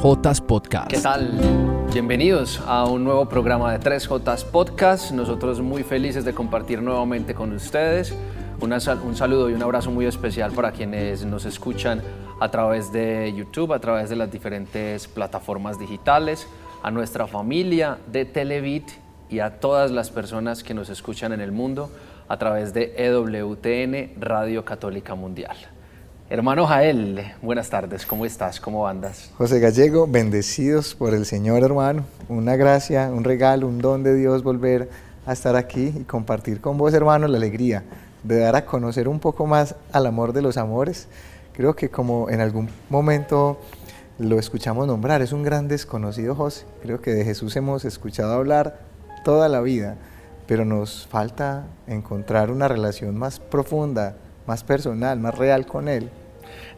3J Podcast. ¿Qué tal? Bienvenidos a un nuevo programa de 3J Podcast. Nosotros muy felices de compartir nuevamente con ustedes. un saludo y un abrazo muy especial para quienes nos escuchan a través de YouTube, a través de las diferentes plataformas digitales, a nuestra familia de Televit y a todas las personas que nos escuchan en el mundo a través de EWTN Radio Católica Mundial. Hermano Jael, buenas tardes, ¿cómo estás? ¿Cómo andas? José Gallego, bendecidos por el Señor, hermano. Una gracia, un regalo, un don de Dios volver a estar aquí y compartir con vos, hermano, la alegría de dar a conocer un poco más al amor de los amores. Creo que como en algún momento lo escuchamos nombrar, es un gran desconocido José. Creo que de Jesús hemos escuchado hablar toda la vida, pero nos falta encontrar una relación más profunda, más personal, más real con Él.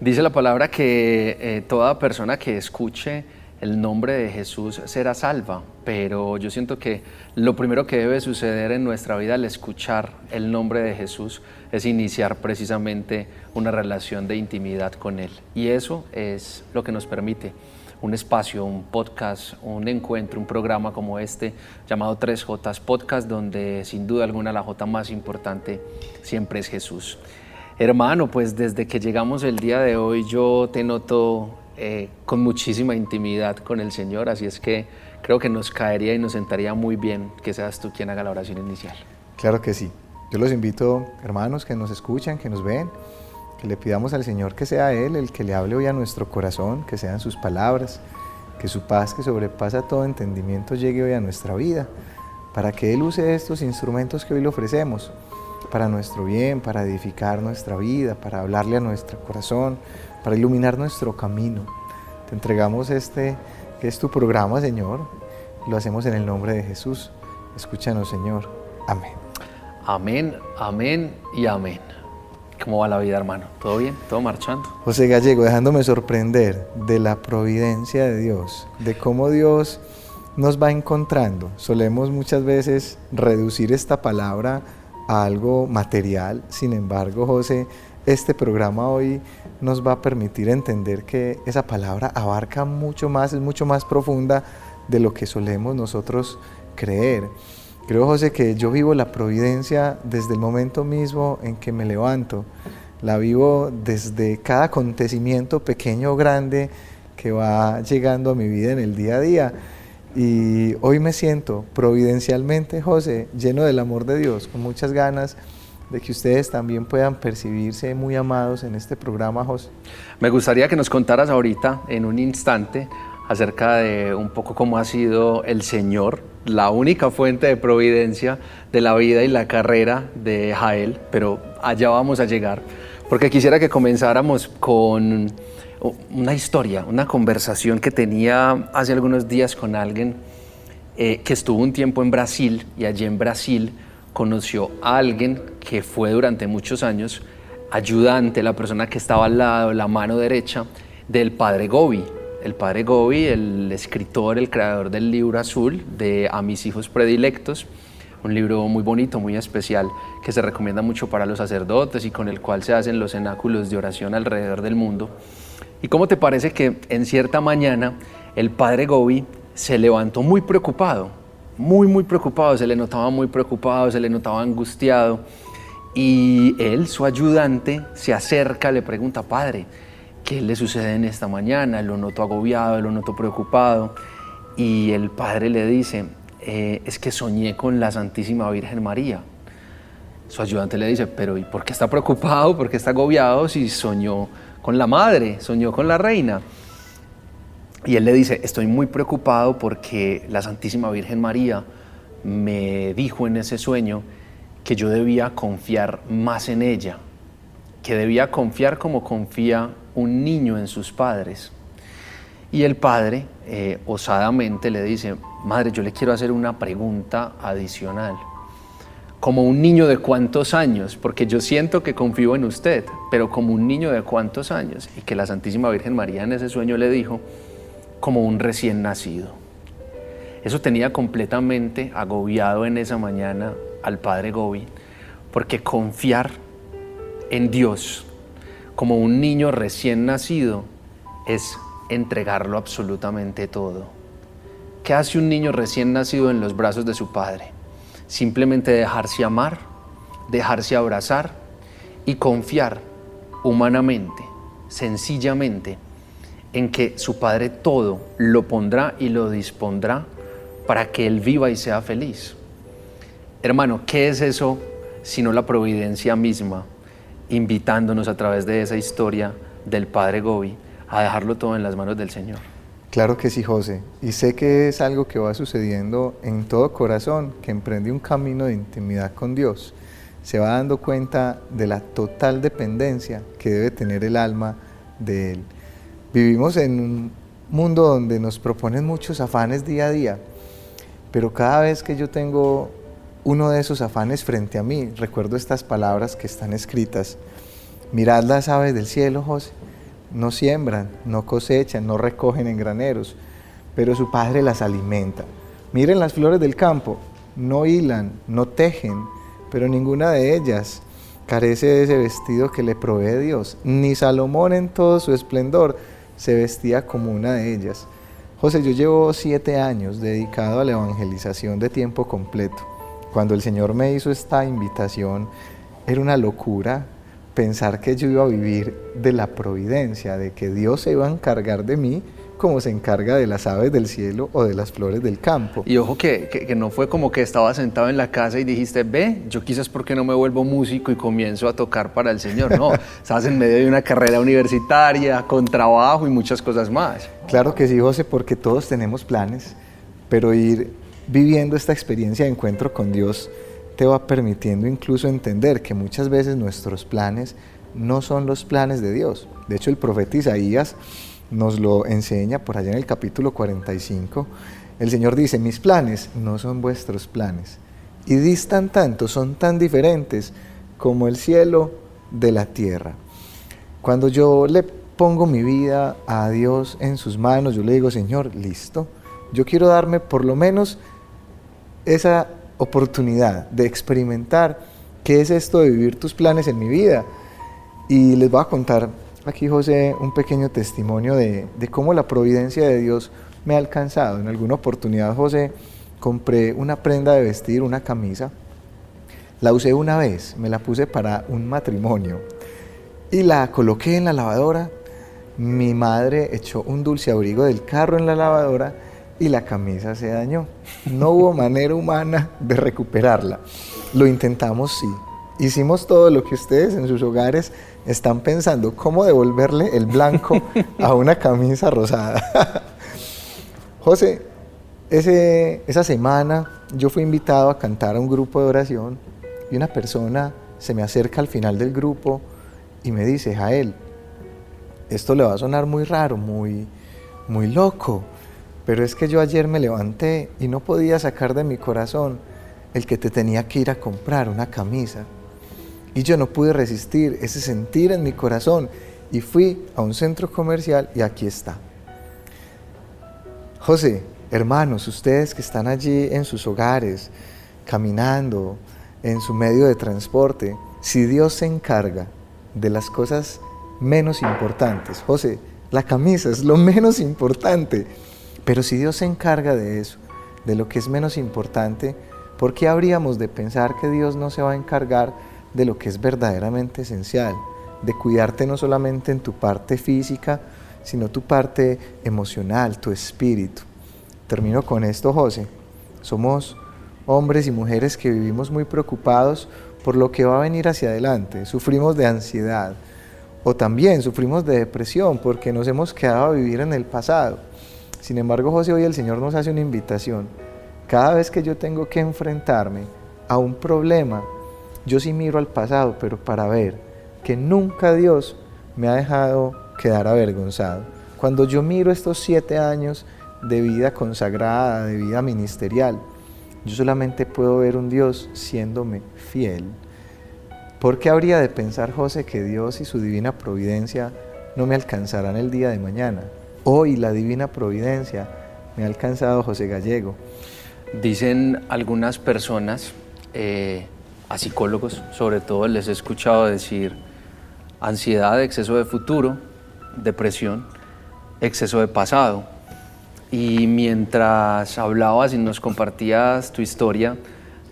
Dice la palabra que eh, toda persona que escuche el nombre de Jesús será salva, pero yo siento que lo primero que debe suceder en nuestra vida al escuchar el nombre de Jesús es iniciar precisamente una relación de intimidad con Él. Y eso es lo que nos permite un espacio, un podcast, un encuentro, un programa como este llamado 3J Podcast, donde sin duda alguna la J más importante siempre es Jesús. Hermano, pues desde que llegamos el día de hoy yo te noto eh, con muchísima intimidad con el Señor, así es que creo que nos caería y nos sentaría muy bien que seas tú quien haga la oración inicial. Claro que sí. Yo los invito, hermanos, que nos escuchan, que nos ven, que le pidamos al Señor que sea Él el que le hable hoy a nuestro corazón, que sean sus palabras, que su paz que sobrepasa todo entendimiento llegue hoy a nuestra vida, para que Él use estos instrumentos que hoy le ofrecemos para nuestro bien, para edificar nuestra vida, para hablarle a nuestro corazón, para iluminar nuestro camino. Te entregamos este, que es tu programa, Señor. Lo hacemos en el nombre de Jesús. Escúchanos, Señor. Amén. Amén, amén y amén. ¿Cómo va la vida, hermano? ¿Todo bien? ¿Todo marchando? José Gallego, dejándome sorprender de la providencia de Dios, de cómo Dios nos va encontrando. Solemos muchas veces reducir esta palabra a algo material, sin embargo, José, este programa hoy nos va a permitir entender que esa palabra abarca mucho más, es mucho más profunda de lo que solemos nosotros creer. Creo, José, que yo vivo la providencia desde el momento mismo en que me levanto. La vivo desde cada acontecimiento pequeño o grande que va llegando a mi vida en el día a día. Y hoy me siento providencialmente, José, lleno del amor de Dios, con muchas ganas de que ustedes también puedan percibirse muy amados en este programa, José. Me gustaría que nos contaras ahorita, en un instante, acerca de un poco cómo ha sido el Señor, la única fuente de providencia de la vida y la carrera de Jael, pero allá vamos a llegar, porque quisiera que comenzáramos con una historia, una conversación que tenía hace algunos días con alguien eh, que estuvo un tiempo en Brasil y allí en Brasil conoció a alguien que fue durante muchos años ayudante, la persona que estaba al lado, la mano derecha del padre Gobi. El padre Gobi, el escritor, el creador del libro azul de A mis hijos predilectos, un libro muy bonito, muy especial, que se recomienda mucho para los sacerdotes y con el cual se hacen los cenáculos de oración alrededor del mundo. ¿Y cómo te parece que en cierta mañana el padre Gobi se levantó muy preocupado, muy, muy preocupado, se le notaba muy preocupado, se le notaba angustiado. Y él, su ayudante, se acerca, le pregunta, padre, ¿qué le sucede en esta mañana? Lo noto agobiado, lo noto preocupado. Y el padre le dice, eh, es que soñé con la Santísima Virgen María. Su ayudante le dice, pero ¿y por qué está preocupado? ¿Por qué está agobiado si soñó con la madre? Soñó con la reina. Y él le dice, estoy muy preocupado porque la Santísima Virgen María me dijo en ese sueño que yo debía confiar más en ella, que debía confiar como confía un niño en sus padres. Y el padre eh, osadamente le dice, madre, yo le quiero hacer una pregunta adicional. Como un niño de cuántos años, porque yo siento que confío en usted, pero como un niño de cuántos años. Y que la Santísima Virgen María en ese sueño le dijo, como un recién nacido. Eso tenía completamente agobiado en esa mañana al padre Gobi, porque confiar en Dios como un niño recién nacido es entregarlo absolutamente todo. ¿Qué hace un niño recién nacido en los brazos de su padre? Simplemente dejarse amar, dejarse abrazar y confiar humanamente, sencillamente, en que su padre todo lo pondrá y lo dispondrá para que él viva y sea feliz. Hermano, ¿qué es eso sino la providencia misma, invitándonos a través de esa historia del Padre Gobi a dejarlo todo en las manos del Señor? Claro que sí, José. Y sé que es algo que va sucediendo en todo corazón que emprende un camino de intimidad con Dios. Se va dando cuenta de la total dependencia que debe tener el alma de Él. Vivimos en un mundo donde nos proponen muchos afanes día a día, pero cada vez que yo tengo uno de esos afanes frente a mí, recuerdo estas palabras que están escritas. Mirad las aves del cielo, José. No siembran, no cosechan, no recogen en graneros, pero su Padre las alimenta. Miren las flores del campo, no hilan, no tejen, pero ninguna de ellas carece de ese vestido que le provee Dios. Ni Salomón en todo su esplendor se vestía como una de ellas. José, yo llevo siete años dedicado a la evangelización de tiempo completo. Cuando el Señor me hizo esta invitación, era una locura pensar que yo iba a vivir de la providencia, de que Dios se iba a encargar de mí como se encarga de las aves del cielo o de las flores del campo. Y ojo que, que, no fue como que estaba sentado en la casa y dijiste, ve, yo quizás porque no me vuelvo músico y comienzo a tocar para el Señor. No, estabas en medio de una carrera universitaria, con trabajo y muchas cosas más. Claro que sí, José, porque todos tenemos planes, pero ir viviendo esta experiencia de encuentro con Dios te va permitiendo incluso entender que muchas veces nuestros planes no son los planes de Dios. De hecho, el profeta Isaías nos lo enseña por allá en el capítulo 45. El Señor dice, mis planes no son vuestros planes. Y distan tanto, son tan diferentes como el cielo de la tierra. Cuando yo le pongo mi vida a Dios en sus manos, yo le digo, Señor, listo, yo quiero darme por lo menos esa oportunidad de experimentar qué es esto de vivir tus planes en mi vida. Y les voy a contar aquí, José, un pequeño testimonio de, cómo la providencia de Dios me ha alcanzado. En alguna oportunidad, José, compré una prenda de vestir, una camisa. La usé una vez, me la puse para un matrimonio y la coloqué en la lavadora. Mi madre echó un dulce abrigo del carro en la lavadora y la camisa se dañó. No hubo manera humana de recuperarla. Lo intentamos, sí. Hicimos todo lo que ustedes en sus hogares están pensando, cómo devolverle el blanco a una camisa rosada. José, ese, esa semana yo fui invitado a cantar a un grupo de oración y una persona se me acerca al final del grupo y me dice, Jael, esto le va a sonar muy raro, muy, muy loco, pero es que yo ayer me levanté y no podía sacar de mi corazón el que te tenía que ir a comprar una camisa. Y yo no pude resistir ese sentir en mi corazón y fui a un centro comercial y aquí está. José, hermanos, ustedes que están allí en sus hogares, caminando, en su medio de transporte, si Dios se encarga de las cosas menos importantes, José, la camisa es lo menos importante pero si Dios se encarga de eso, de lo que es menos importante, ¿por qué habríamos de pensar que Dios no se va a encargar de lo que es verdaderamente esencial? De cuidarte no solamente en tu parte física, sino tu parte emocional, tu espíritu. Termino con esto, José. Somos hombres y mujeres que vivimos muy preocupados por lo que va a venir hacia adelante. Sufrimos de ansiedad o también sufrimos de depresión porque nos hemos quedado a vivir en el pasado. Sin embargo, José, hoy el Señor nos hace una invitación. Cada vez que yo tengo que enfrentarme a un problema, yo sí miro al pasado, pero para ver que nunca Dios me ha dejado quedar avergonzado. Cuando yo miro estos siete años de vida consagrada, de vida ministerial, yo solamente puedo ver un Dios siéndome fiel. ¿Por qué habría de pensar José que Dios y su divina providencia no me alcanzarán el día de mañana? Hoy la divina providencia me ha alcanzado José Gallego. Dicen algunas personas, eh, a psicólogos sobre todo, les he escuchado decir ansiedad, exceso de futuro, depresión, exceso de pasado. Y mientras hablabas y nos compartías tu historia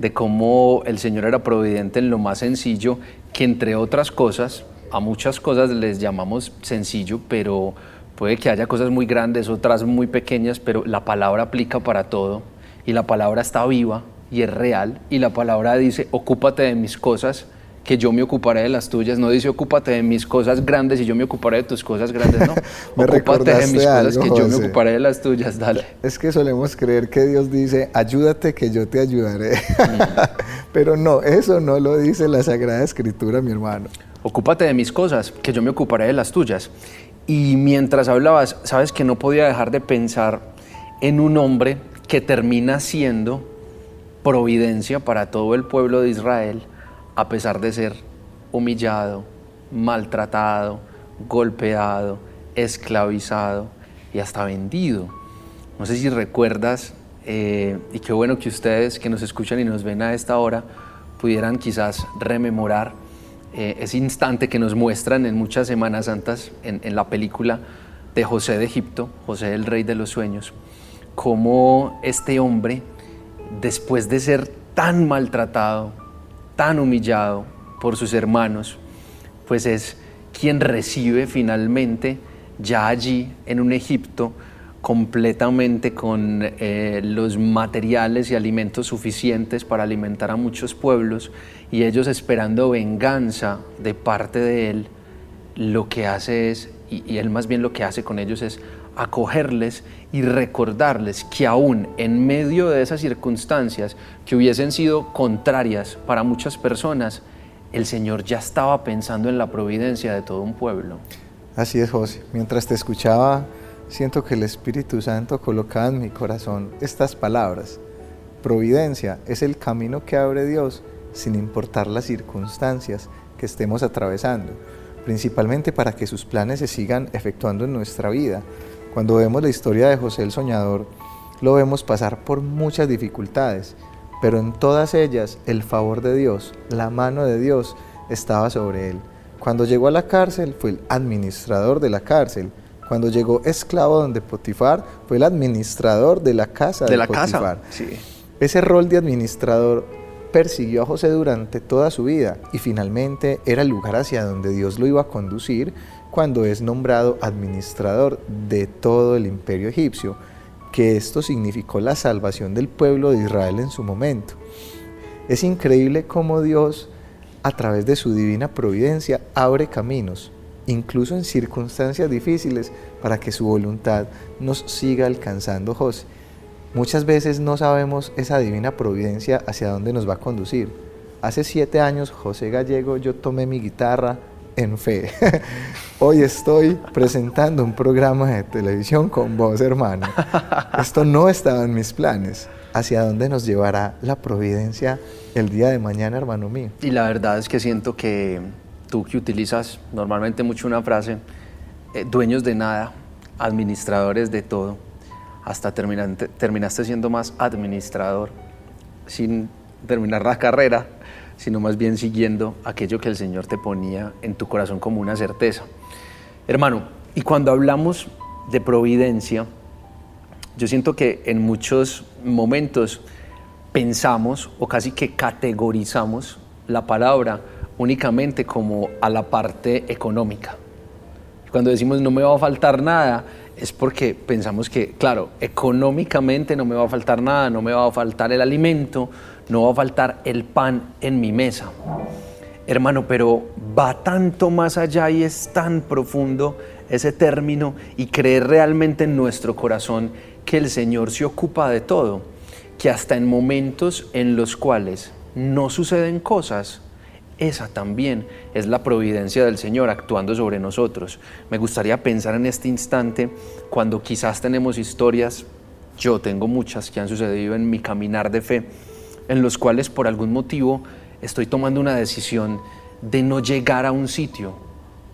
de cómo el Señor era providente en lo más sencillo, que entre otras cosas, a muchas cosas les llamamos sencillo, pero puede que haya cosas muy grandes, otras muy pequeñas, pero la palabra aplica para todo y la palabra está viva y es real y la palabra dice, ocúpate de mis cosas que yo me ocuparé de las tuyas, no dice ocúpate de mis cosas grandes y yo me ocuparé de tus cosas grandes, no. me ocúpate de mis cosas que yo me ocuparé de las tuyas, dale. Es que solemos creer que Dios dice, ayúdate que yo te ayudaré. Pero no, eso no lo dice la Sagrada Escritura, mi hermano. Ocúpate de mis cosas, que yo me ocuparé de las tuyas. Y mientras hablabas, sabes que no podía dejar de pensar en un hombre que termina siendo providencia para todo el pueblo de Israel a pesar de ser humillado, maltratado, golpeado, esclavizado y hasta vendido. No sé si recuerdas, eh, y qué bueno que ustedes que nos escuchan y nos ven a esta hora pudieran quizás rememorar eh, ese instante que nos muestran en muchas Semanas Santas en, en la película de José de Egipto, José el Rey de los Sueños, cómo este hombre, después de ser tan maltratado, tan humillado por sus hermanos, pues es quien recibe finalmente ya allí en un Egipto completamente con eh, los materiales y alimentos suficientes para alimentar a muchos pueblos y ellos esperando venganza de parte de él, lo que hace es, y, y él más bien lo que hace con ellos es acogerles y recordarles que aún en medio de esas circunstancias que hubiesen sido contrarias para muchas personas, el Señor ya estaba pensando en la providencia de todo un pueblo. Así es, José. Mientras te escuchaba, siento que el Espíritu Santo colocaba en mi corazón estas palabras. Providencia es el camino que abre Dios sin importar las circunstancias que estemos atravesando, principalmente para que sus planes se sigan efectuando en nuestra vida cuando vemos la historia de José el Soñador, lo vemos pasar por muchas dificultades, pero en todas ellas el favor de Dios, la mano de Dios estaba sobre él. Cuando llegó a la cárcel fue el administrador de la cárcel. Cuando llegó esclavo donde Potifar fue el administrador de la casa de, de la Potifar. Casa. Sí. Ese rol de administrador persiguió a José durante toda su vida y finalmente era el lugar hacia donde Dios lo iba a conducir cuando es nombrado administrador de todo el imperio egipcio, que esto significó la salvación del pueblo de Israel en su momento. Es increíble cómo Dios, a través de su divina providencia, abre caminos, incluso en circunstancias difíciles, para que su voluntad nos siga alcanzando, José. Muchas veces no sabemos esa divina providencia hacia dónde nos va a conducir. Hace siete años, José Gallego, yo tomé mi guitarra, en fe. Hoy estoy presentando un programa de televisión con vos, hermano. Esto no estaba en mis planes. ¿Hacia dónde nos llevará la providencia el día de mañana, hermano mío? Y la verdad es que siento que tú que utilizas normalmente mucho una frase, eh, dueños de nada, administradores de todo, hasta terminaste, siendo más administrador sin terminar la carrera sino más bien siguiendo aquello que el Señor te ponía en tu corazón como una certeza. Hermano, y cuando hablamos de providencia, yo siento que en muchos momentos pensamos o casi que categorizamos la palabra únicamente como a la parte económica. Cuando decimos no me va a faltar nada, es porque pensamos que, claro, económicamente no me va a faltar nada, no me va a faltar el alimento, no va a faltar el pan en mi mesa. Hermano, pero va tanto más allá y es tan profundo ese término y creer realmente en nuestro corazón que el Señor se ocupa de todo, que hasta en momentos en los cuales no suceden cosas, esa también es la providencia del Señor actuando sobre nosotros. Me gustaría pensar en este instante cuando quizás tenemos historias, yo tengo muchas que han sucedido en mi caminar de fe, en los cuales por algún motivo estoy tomando una decisión de no llegar a un sitio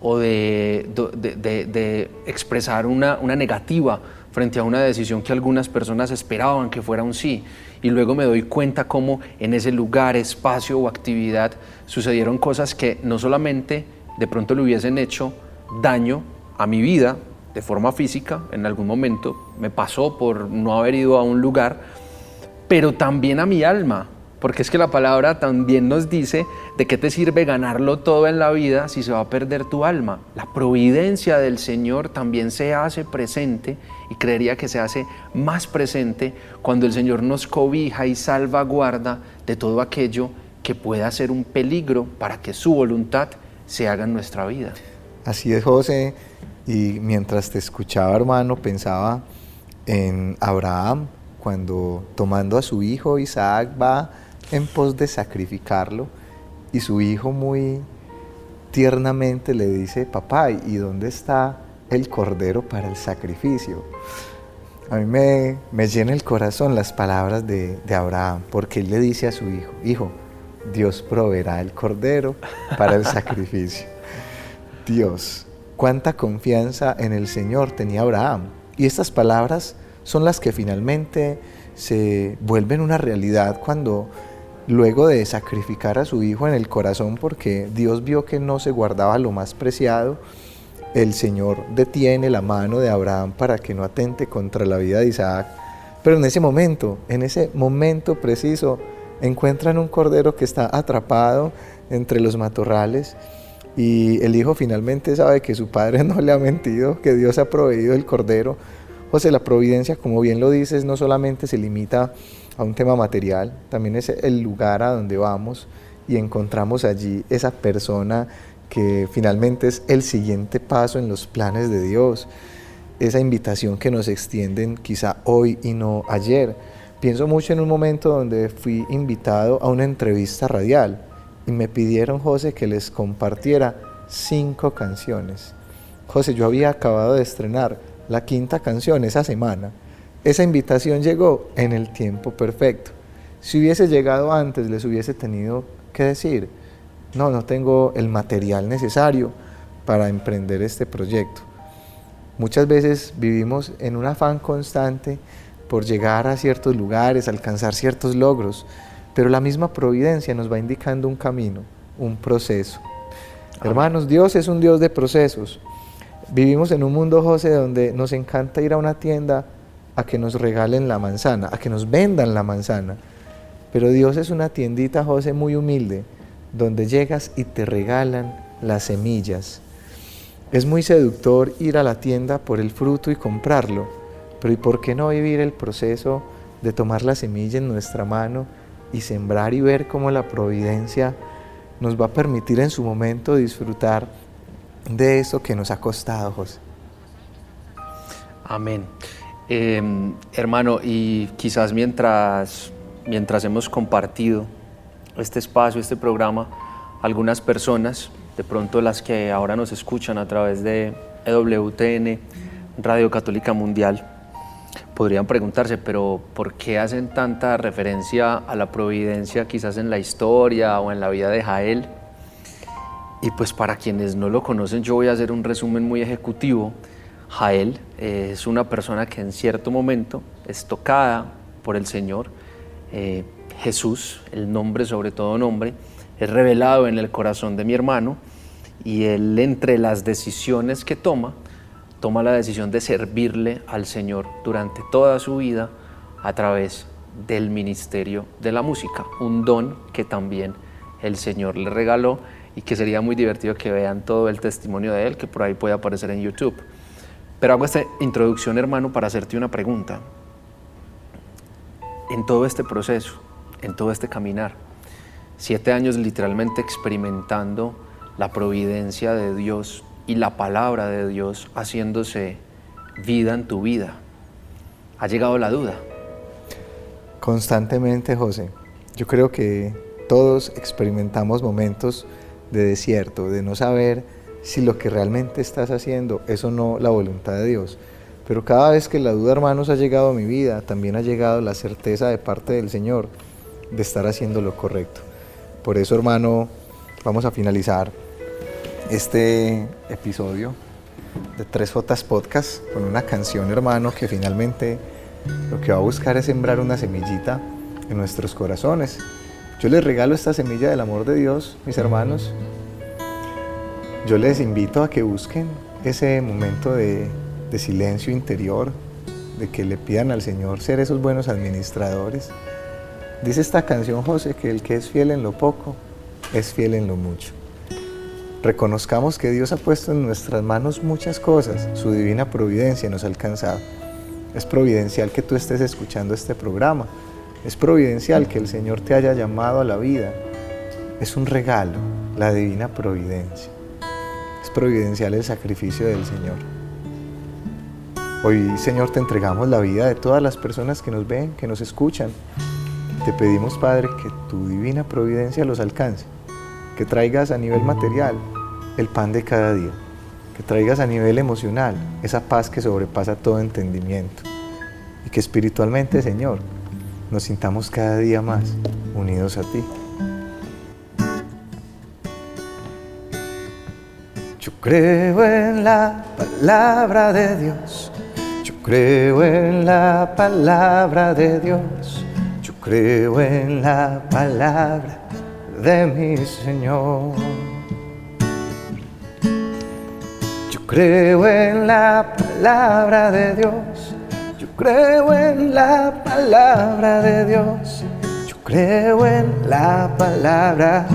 o de, de, expresar una, una negativa frente a una decisión que algunas personas esperaban que fuera un sí. Y luego me doy cuenta cómo en ese lugar, espacio o actividad sucedieron cosas que no solamente de pronto le hubiesen hecho daño a mi vida, de forma física en algún momento, me pasó por no haber ido a un lugar, pero también a mi alma, porque es que la palabra también nos dice de qué te sirve ganarlo todo en la vida si se va a perder tu alma. La providencia del Señor también se hace presente y creería que se hace más presente cuando el Señor nos cobija y salvaguarda de todo aquello que pueda ser un peligro para que su voluntad se haga en nuestra vida. Así es, José. Y mientras te escuchaba, hermano, pensaba en Abraham, cuando tomando a su hijo Isaac va en pos de sacrificarlo y su hijo muy tiernamente le dice, papá, ¿y dónde está el cordero para el sacrificio? A mí me, me llena el corazón las palabras de, de Abraham, porque él le dice a su hijo, hijo, Dios proveerá el cordero para el sacrificio. Dios, cuánta confianza en el Señor tenía Abraham. Y estas palabras son las que finalmente se vuelven una realidad cuando luego de sacrificar a su hijo en el corazón porque Dios vio que no se guardaba lo más preciado, el Señor detiene la mano de Abraham para que no atente contra la vida de Isaac. Pero en ese momento, en ese momento preciso, encuentran un cordero que está atrapado entre los matorrales y el hijo finalmente sabe que su padre no le ha mentido, que Dios ha proveído el cordero. José, la providencia, como bien lo dices, no solamente se limita a un tema material, también es el lugar a donde vamos y encontramos allí esa persona que finalmente es el siguiente paso en los planes de Dios, esa invitación que nos extienden quizá hoy y no ayer. Pienso mucho en un momento donde fui invitado a una entrevista radial y me pidieron, José, que les compartiera cinco canciones. José, yo había acabado de estrenar la quinta canción esa semana esa invitación llegó en el tiempo perfecto. Si hubiese llegado antes, les hubiese tenido que decir, no, no tengo el material necesario para emprender este proyecto. Muchas veces vivimos en un afán constante por llegar a ciertos lugares, alcanzar ciertos logros, pero la misma providencia nos va indicando un camino, un proceso. Hermanos, Dios es un Dios de procesos. Vivimos en un mundo, José, donde nos encanta ir a una tienda a que nos regalen la manzana, a que nos vendan la manzana. Pero Dios es una tiendita, José, muy humilde, donde llegas y te regalan las semillas. Es muy seductor ir a la tienda por el fruto y comprarlo, pero ¿y por qué no vivir el proceso de tomar la semilla en nuestra mano y sembrar y ver cómo la providencia nos va a permitir en su momento disfrutar de eso que nos ha costado, José? Amén. Em, hermano, y quizás mientras, mientras hemos compartido este espacio, este programa, algunas personas, de pronto las que ahora nos escuchan a través de EWTN, Radio Católica Mundial, podrían preguntarse, pero ¿por qué hacen tanta referencia a la providencia quizás en la historia o en la vida de Jael? Y pues para quienes no lo conocen, yo voy a hacer un resumen muy ejecutivo Jael es una persona que en cierto momento es tocada por el Señor. Eh, Jesús, el nombre sobre todo nombre, es revelado en el corazón de mi hermano y él entre las decisiones que toma, toma la decisión de servirle al Señor durante toda su vida a través del ministerio de la música, un don que también el Señor le regaló y que sería muy divertido que vean todo el testimonio de él, que por ahí puede aparecer en YouTube. Pero hago esta introducción, hermano, para hacerte una pregunta. En todo este proceso, en todo este caminar, siete años literalmente experimentando la providencia de Dios y la palabra de Dios haciéndose vida en tu vida, ¿ha llegado la duda? Constantemente, José. Yo creo que todos experimentamos momentos de desierto, de no saber si lo que realmente estás haciendo es o no la voluntad de Dios. Pero cada vez que la duda, hermanos, ha llegado a mi vida, también ha llegado la certeza de parte del Señor de estar haciendo lo correcto. Por eso, hermano, vamos a finalizar este episodio de Tres Jotas Podcast con una canción, hermano, que finalmente lo que va a buscar es sembrar una semillita en nuestros corazones. Yo les regalo esta semilla del amor de Dios, mis hermanos, yo les invito a que busquen ese momento de silencio interior, de que le pidan al Señor ser esos buenos administradores. Dice esta canción, José, que el que es fiel en lo poco, es fiel en lo mucho. Reconozcamos que Dios ha puesto en nuestras manos muchas cosas, su divina providencia nos ha alcanzado. Es providencial que tú estés escuchando este programa, es providencial que el Señor te haya llamado a la vida, es un regalo, la divina providencia. Providencial el sacrificio del Señor. Hoy, Señor, te entregamos la vida de todas las personas que nos ven, que nos escuchan. Te pedimos, Padre, que tu divina providencia los alcance que traigas a nivel material el pan de cada día, que traigas a nivel emocional esa paz que sobrepasa todo entendimiento y que espiritualmente, Señor, nos sintamos cada día más unidos a ti. Creo en la palabra de Dios, yo creo en la palabra de Dios, yo creo en la palabra de mi Señor. Yo creo en la palabra de Dios. Yo creo en la palabra de Dios. Yo creo en la palabra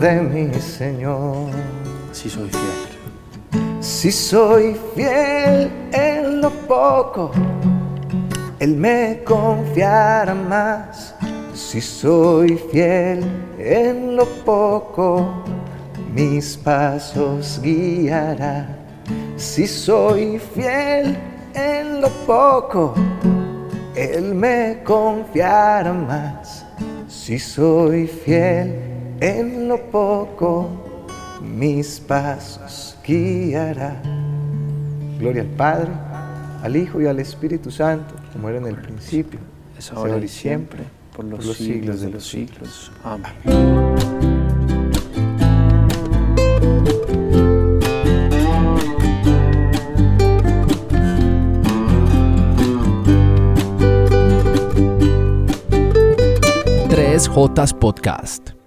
de mi Señor. Si soy fiel. Si soy fiel en lo poco, Él me confiará más si soy fiel en lo poco, mis pasos guiará. Si soy fiel en lo poco, Él me confiará más. Si soy fiel en lo poco, mis pasos guiará. Gloria al Padre, al Hijo y al Espíritu Santo, como era en el principio, es ahora y siempre por los, por los siglos, siglos de los siglos. Amén. Tres Jotas Podcast.